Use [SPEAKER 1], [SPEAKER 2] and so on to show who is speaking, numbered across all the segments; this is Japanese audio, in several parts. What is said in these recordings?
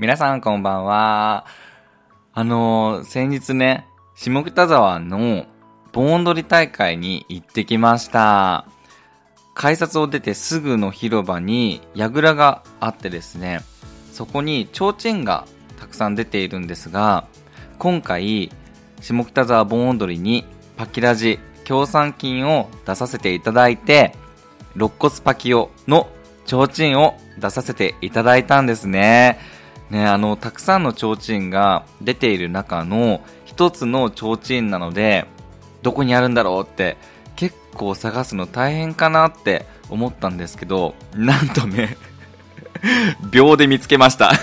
[SPEAKER 1] 皆さんこんばんは。あのー、先日ね、下北沢の盆踊り大会に行ってきました。改札を出てすぐの広場に櫓があってですね、そこに提灯がたくさん出ているんですが、今回、下北沢盆踊りにパキラジ協賛金を出させていただいて、肋骨パキオの提灯を出させていただいたんですね。ね、あの、たくさんの提灯が出ている中の一つの提灯なので、どこにあるんだろうって結構探すの大変かなって思ったんですけど、なんとね 秒で見つけました。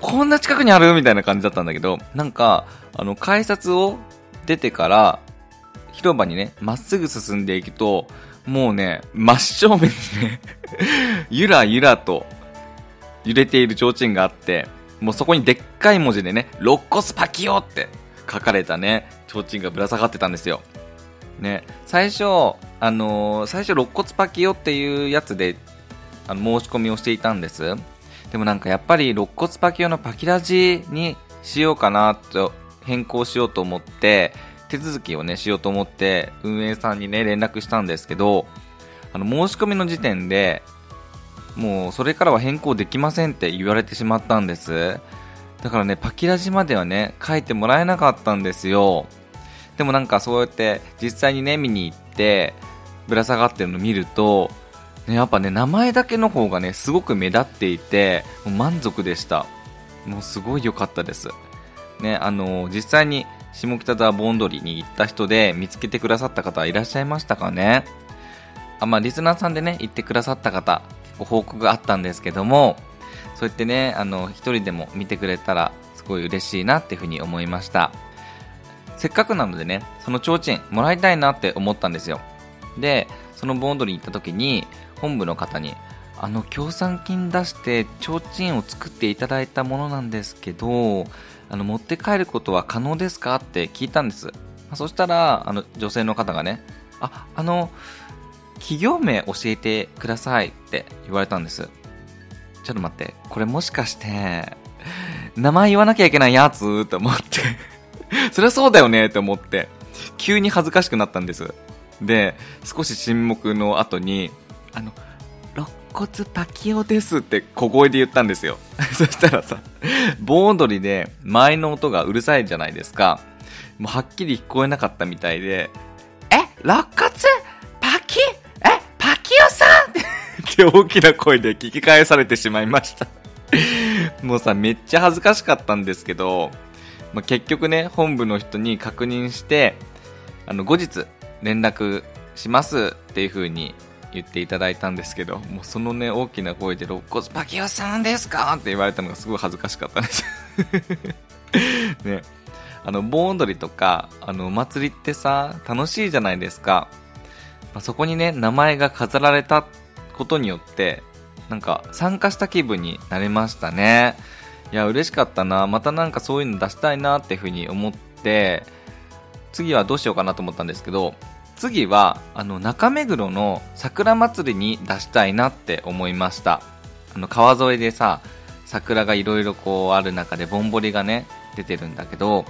[SPEAKER 1] こんな近くにあるみたいな感じだったんだけど、なんか、あの、改札を出てから、広場にね、まっすぐ進んでいくと、もうね、真正面にね ゆらゆらと揺れている提灯があって、もうそこにでっかい文字でね、肋骨パキオって書かれたね、提灯がぶら下がってたんですよ。ね、最初、あのー、最初肋骨パキオっていうやつで、あの、申し込みをしていたんです。でもなんかやっぱり肋骨パキオのパキラジにしようかなと変更しようと思って、手続きをね、しようと思って、運営さんにね、連絡したんですけど、あの、申し込みの時点で、もうそれからは変更できませんって言われてしまったんです。だからね、パキラジまではね、書いてもらえなかったんですよ。でもなんかそうやって実際にね、見に行って、ぶら下がってるの見ると、ね、やっぱね、名前だけの方がね、すごく目立っていて、もう満足でした。もうすごい良かったです。ね、あのー、実際に下北沢盆踊りに行った人で見つけてくださった方いらっしゃいましたかねあ、まあ、リスナーさんでね、行ってくださった方、ご報告があったんですけども、そうやってね、あの、一人でも見てくれたら、すごい嬉しいなっていうふうに思いました。せっかくなのでね、その提灯もらいたいなって思ったんですよ。で、その盆踊りに行った時に、本部の方に、あの、協賛金出して提灯を作っていただいたものなんですけど、あの、持って帰ることは可能ですかって聞いたんです。まそしたら、あの、女性の方がね、あ、あの、企業名教えてくださいって言われたんです。ちょっと待って、これもしかして、名前言わなきゃいけないやつ？って思って そりゃそうだよねって思って、急に恥ずかしくなったんです。で、少し沈黙の後に、あの、肋骨パキオですって小声で言ったんですよ。そしたらさ、盆踊りで前の音がうるさいじゃないですか。もうはっきり聞こえなかったみたいで、え？肋骨？って大きな声で聞き返されてしまいましたもうさ、めっちゃ恥ずかしかったんですけど、まあ、結局ね、本部の人に確認して、あの、後日連絡しますっていう風に言っていただいたんですけど、もうそのね、大きな声で、肋骨パキオさんですかって言われたのがすごい恥ずかしかったです ね。あの、盆踊りとか、あの、お祭りってさ、楽しいじゃないですか。まあ、そこにね、名前が飾られたっことによって、なんか参加した気分になれましたね。いや、嬉しかったな。またなんかそういうの出したいなっていうふうに思って、次はどうしようかなと思ったんですけど、次は、あの、中目黒の桜祭りに出したいなって思いました。あの、川沿いでさ、桜がいろいろこうある中でぼんぼりがね、出てるんだけど、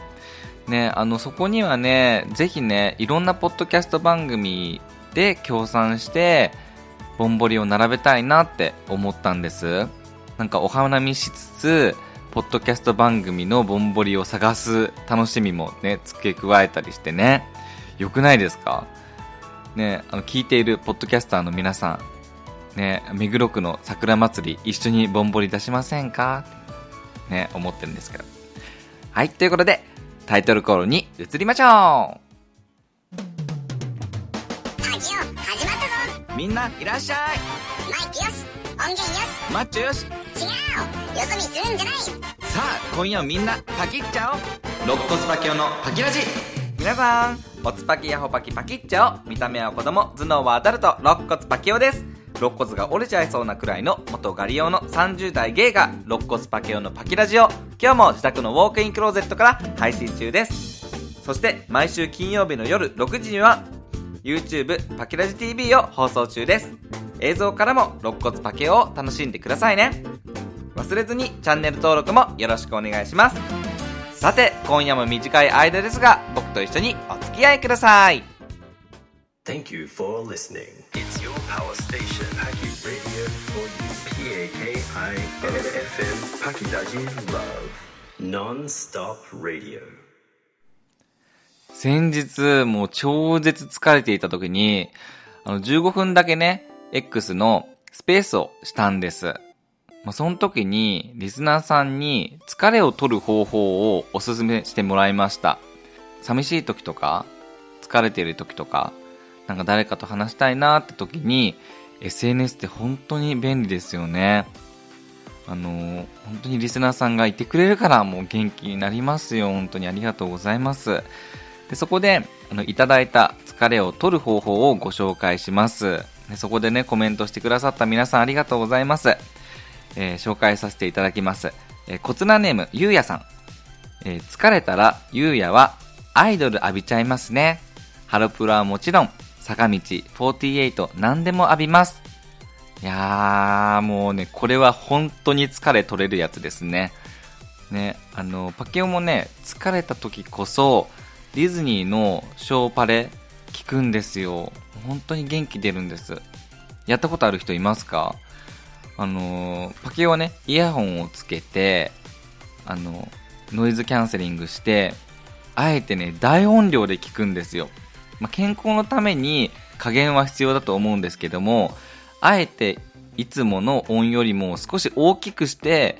[SPEAKER 1] ね、あの、そこにはね、ぜひね、いろんなポッドキャスト番組で協賛してぼんぼりを並べたいなって思ったんです。なんかお花見しつつポッドキャスト番組のぼんぼりを探す楽しみもね付け加えたりしてね。よくないですか？ねあの聞いているポッドキャスターの皆さんね目黒区の桜祭り一緒にぼんぼり出しませんか？ね思ってるんですけど。はいということでタイトルコールに移りましょう。みんないらっしゃい。
[SPEAKER 2] マイクよし音源よし。
[SPEAKER 1] マッチョよし。違
[SPEAKER 2] うよそ見するんじゃない。さ
[SPEAKER 1] あ今夜みんなパキっちゃおう肋骨パキオのパキラジ。皆さん。おつパキヤホパキパキっちゃお見た目は子供頭脳はアダルト。肋骨パキオです。肋骨が折れちゃいそうなくらいの元ガリオの30代ゲイが肋骨パキオのパキラジオ今日も自宅のウォークインクローゼットから配信中です。そして毎週金曜日の夜6時には YouTube パケラジ TV を放送中です。映像からも肋骨パケを楽しんでくださいね。忘れずにチャンネル登録もよろしくお願いします。さて、今夜も短い間ですが、僕と一緒にお付き合いください。
[SPEAKER 3] Thank you for listening. It's your power station, Paki Radio for you. P-A-K-I F-M, Pakidaji Love. Non-stop radio.
[SPEAKER 1] 先日、もう超絶疲れていた時に、あの、15分だけね、X のスペースをしたんです。まあ、その時に、リスナーさんに疲れを取る方法をおすすめしてもらいました。寂しい時とか、疲れている時とか、なんか誰かと話したいなって時に、SNS って本当に便利ですよね。あのー本当にリスナーさんがいてくれるからもう元気になりますよ。本当にありがとうございます。でそこで、あの、いただいた疲れを取る方法をご紹介します。でそこでね、コメントしてくださった皆さんありがとうございます。えー紹介させていただきます。えー、こつなネーム、ゆうやさん。えー疲れたら、ゆうやは、アイドル浴びちゃいますね。ハロプロはもちろん、坂道、48、何でも浴びます。いやー、もうね、これは本当に疲れ取れるやつですね。ね、あの、パケオもね、疲れた時こそ、ディズニーのショーパレ聞くんですよ。本当に元気出るんです。やったことある人いますか？あの、パケはね、イヤホンをつけて、あの、ノイズキャンセリングして、あえてね、大音量で聞くんですよ。まあ、健康のために加減は必要だと思うんですけども、あえていつもの音よりも少し大きくして、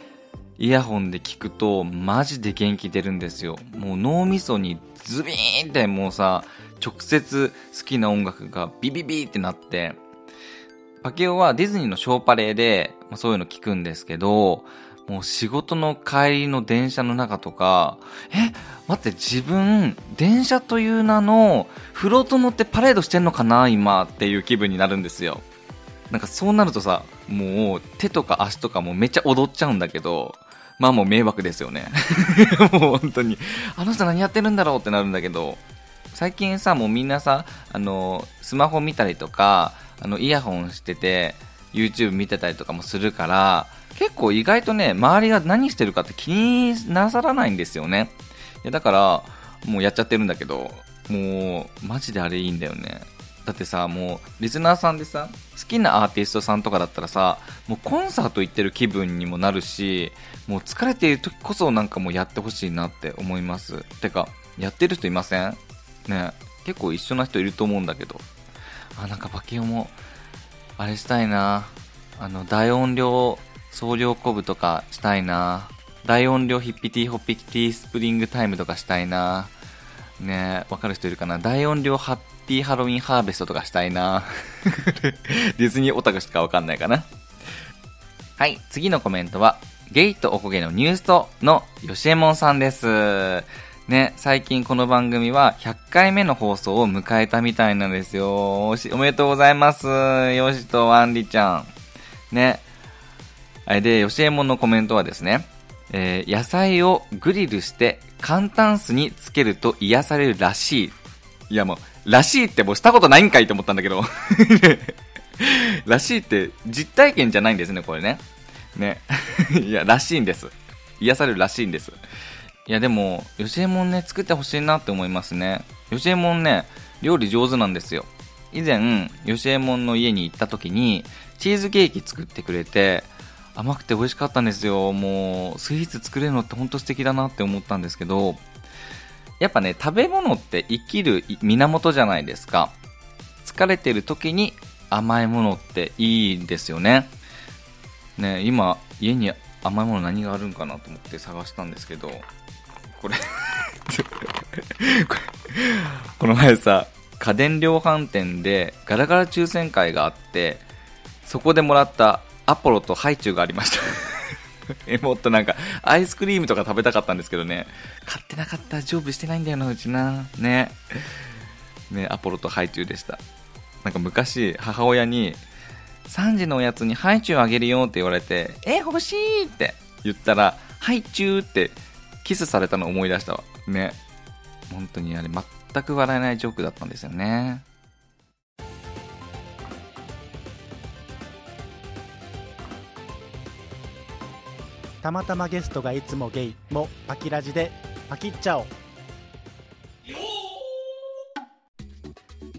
[SPEAKER 1] イヤホンで聞くとマジで元気出るんですよ。もう脳みそにズビーンってもうさ、直接好きな音楽がビビビってなって、パケオはディズニーのショーパレーで、ま、そういうの聞くんですけど、もう仕事の帰りの電車の中とか、え、待って自分、電車という名のフロート乗ってパレードしてんのかな今っていう気分になるんですよ。なんかそうなるとさ、もう手とか足とかもめっちゃ踊っちゃうんだけど、まあもう迷惑ですよね。もう本当に、あの人何やってるんだろうってなるんだけど、最近さ、もうみんなさ、あの、スマホ見たりとか、あの、イヤホンしてて、YouTube 見てたりとかもするから、結構意外とね、周りが何してるかって気になさらないんですよね。いや、だから、もうやっちゃってるんだけど、もう、マジであれいいんだよね。だってさ、もう、リスナーさんでさ、好きなアーティストさんとかだったらさ、もうコンサート行ってる気分にもなるし、もう疲れている時こそなんかもうやってほしいなって思います。てか、やってる人いません？ね結構一緒な人いると思うんだけど。あ、なんかバケオも、あれしたいな。あの、大音量、総量コブとかしたいな。大音量ヒッピティホッピティスプリングタイムとかしたいな。ねわかる人いるかな？大音量ハッピーハロウィンハーベストとかしたいな。ディズニーオタクしかわかんないかな。はい、次のコメントは、ゲイとおこげのニュースとのよしえもんさんです。ね、最近この番組は100回目の放送を迎えたみたいなんですよ。おしおめでとうございます。よしとあんりちゃん。ね。で、よしえもんのコメントはですね、えー野菜をグリルして簡単酢につけると癒されるらしい。いやもう、らしいってもうしたことないんかいと思ったんだけど。らしいって実体験じゃないんですね、これね。ね。いや、らしいんです。癒されるらしいんです。いや、でも、よしえもんね、作ってほしいなって思いますね。よしえもんね、料理上手なんですよ。以前、よしえもんの家に行った時に、チーズケーキ作ってくれて、甘くて美味しかったんですよ。もう、スイーツ作れるのって本当素敵だなって思ったんですけど、やっぱね、食べ物って生きる源じゃないですか。疲れてる時に甘いものっていいんですよね。ね、今、家に甘いもの何があるんかなと思って探したんですけど、これ これ、この前さ、家電量販店でガラガラ抽選会があって、そこでもらったアポロとハイチュウがありました。え、もっとなんか、アイスクリームとか食べたかったんですけどね、買ってなかった、常備してないんだよな、うちな。ね。ね、アポロとハイチュウでした。なんか昔、母親に、3時のおやつにハイチュウあげるよって言われて、え、欲しいって言ったら、ハイチュウってキスされたの思い出したわ。ね。本当にあれ、全く笑えないジョークだったんですよね。
[SPEAKER 4] たまたまゲストがいつもゲイもパキラジでパキっちゃお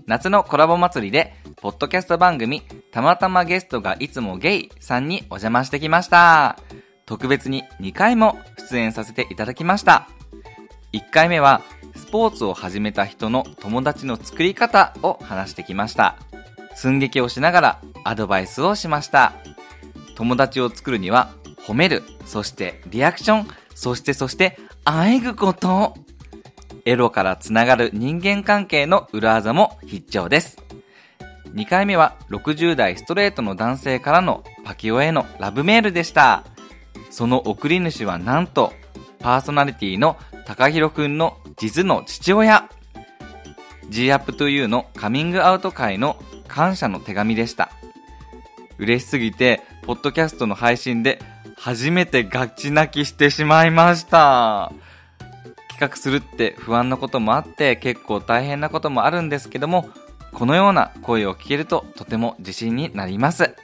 [SPEAKER 1] 夏のコラボ祭りで、ポッドキャスト番組、たまたまゲストがいつもゲイさんにお邪魔してきました。特別に2回も出演させていただきました。1回目は、スポーツを始めた人の友達の作り方を話してきました。寸劇をしながらアドバイスをしました。友達を作るには、褒める、そしてリアクション、そしてそして、あえぐこと。エロからつながる人間関係の裏技も必聴です。2回目は60代ストレートの男性からのパキオへのラブメールでした。その送り主はなんと、パーソナリティの高弘くんの実の父親。G-Up2U のカミングアウト会の感謝の手紙でした。嬉しすぎて、ポッドキャストの配信で初めてガチ泣きしてしまいました。企画するって不安なこともあって結構大変なこともあるんですけども、このような声を聞けるととても自信になります。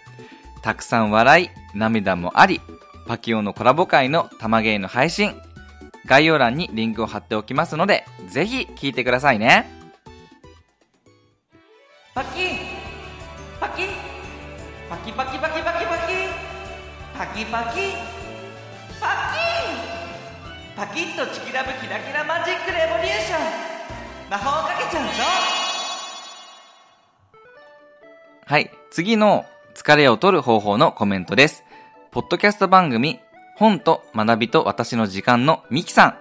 [SPEAKER 1] たくさん笑い、涙もあり、パキオのコラボ会の玉芸の配信、概要欄にリンクを貼っておきますので、ぜひ聞いてくださいね。パキパキパキパキパキパキパキパキパキパキパキッとチキラブキラキラマジックレボリューション魔法かけちゃうぞはい、次の疲れを取る方法のコメントです。ポッドキャスト番組、本と学びと私の時間のミキさん。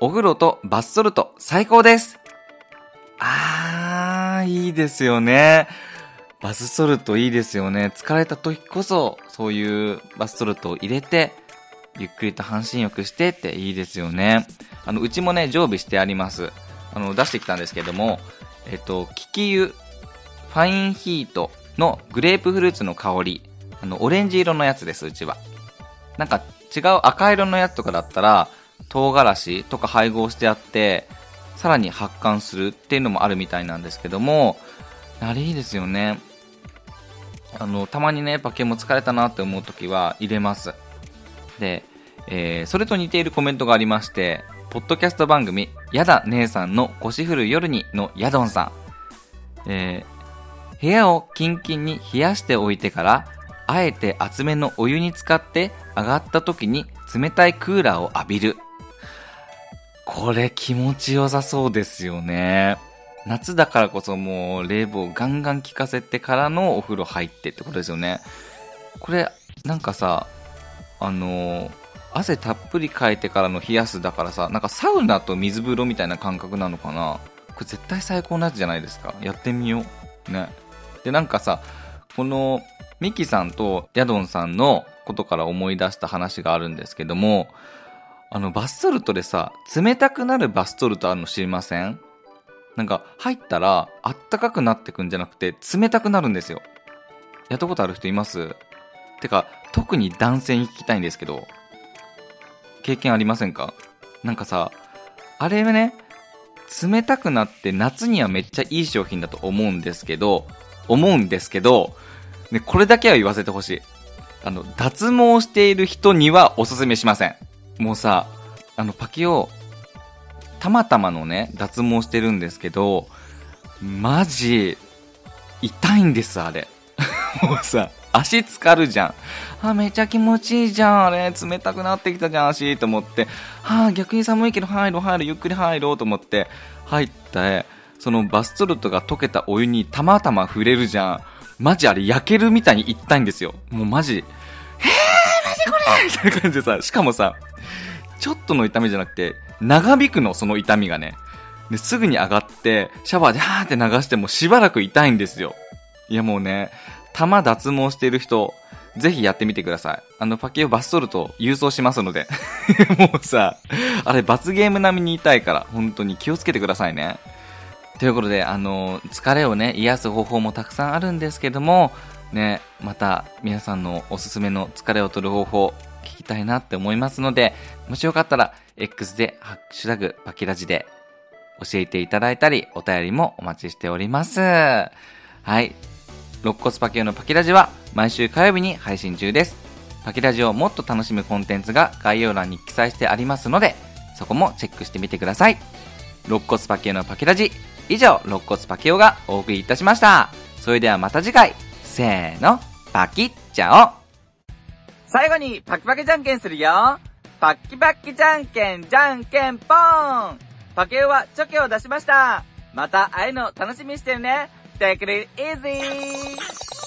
[SPEAKER 1] お風呂とバスソルト最高です。あー、いいですよね。バスソルトいいですよね。疲れた時こそ、そういうバスソルトを入れて、ゆっくりと半身浴してっていいですよね。あの、うちもね、常備してあります。あの、出してきたんですけども、えっと、キキ湯、ファインヒートのグレープフルーツの香り、あの、オレンジ色のやつです、うちは。なんか違う赤色のやつとかだったら、唐辛子とか配合してあって、さらに発汗するっていうのもあるみたいなんですけども、あれいいですよね。あの、たまにね、パケも疲れたなって思う時は入れます。で、えーそれと似ているコメントがありまして、ポッドキャスト番組、やだ姉さんの腰振る夜にのやどんさん。えー部屋をキンキンに冷やしておいてから、あえて厚めのお湯に浸かって上がった時に冷たいクーラーを浴びる。これ気持ちよさそうですよね。夏だからこそもう冷房ガンガン効かせてからのお風呂入ってってことですよね。これ、なんかさ、あのー汗たっぷりかいてからの冷やすだからさ、なんかサウナと水風呂みたいな感覚なのかなこれ絶対最高なやつじゃないですか。やってみよう。ね。で、なんかさ、この、ミキさんとヤドンさんのことから思い出した話があるんですけども、あの、バスソルトでさ、冷たくなるバスソルトあるの知りません？なんか、入ったら、あったかくなってくんじゃなくて、冷たくなるんですよ。やったことある人います？てか、特に男性に聞きたいんですけど、経験ありませんか？なんかさ、あれね、冷たくなって夏にはめっちゃいい商品だと思うんですけど、思うんですけど、ね、これだけは言わせてほしい。あの、脱毛している人にはおすすめしません。もうさ、あの、パキオ、たまたまのね、脱毛してるんですけど、マジ、痛いんです、あれ。もうさ、足浸かるじゃん。あ、めちゃ気持ちいいじゃん、あれ。冷たくなってきたじゃん、足、と思って。はあ、逆に寒いけど入ろう、入ろう、ゆっくり入ろうと思って、入って、そのバスソルトが溶けたお湯にたまたま触れるじゃん。マジあれ焼けるみたいに痛いんですよ。もうマジ、へー、マジこれみたいな感じでさ、しかもさ、ちょっとの痛みじゃなくて、長引くの、その痛みがね。ですぐに上がって、シャワーではーって流してもしばらく痛いんですよ。いやもうね、玉脱毛している人、ぜひやってみてください。あの、パケをバスソルト郵送しますので。もうさ、あれ罰ゲーム並みに痛いから、本当に気をつけてくださいね。ということで、あの、疲れをね、癒す方法もたくさんあるんですけども、ね、また皆さんのおすすめの疲れを取る方法、聞きたいなって思いますので、もしよかったら、X で、ハッシュタグ、パキラジで、教えていただいたり、お便りもお待ちしております。はい。肋骨パキオのパキラジは、毎週火曜日に配信中です。パキラジをもっと楽しむコンテンツが概要欄に記載してありますので、そこもチェックしてみてください。肋骨パキオのパキラジ。以上、肋骨パキオがお送りいたしました。それではまた次回。せーの、パキッチャオ最後にパキパキじゃんけんするよ。パッキパッキじゃんけんじゃんけんぽーん。パケオはチョキを出しました。また会えるの楽しみにしてるね。Take it easy!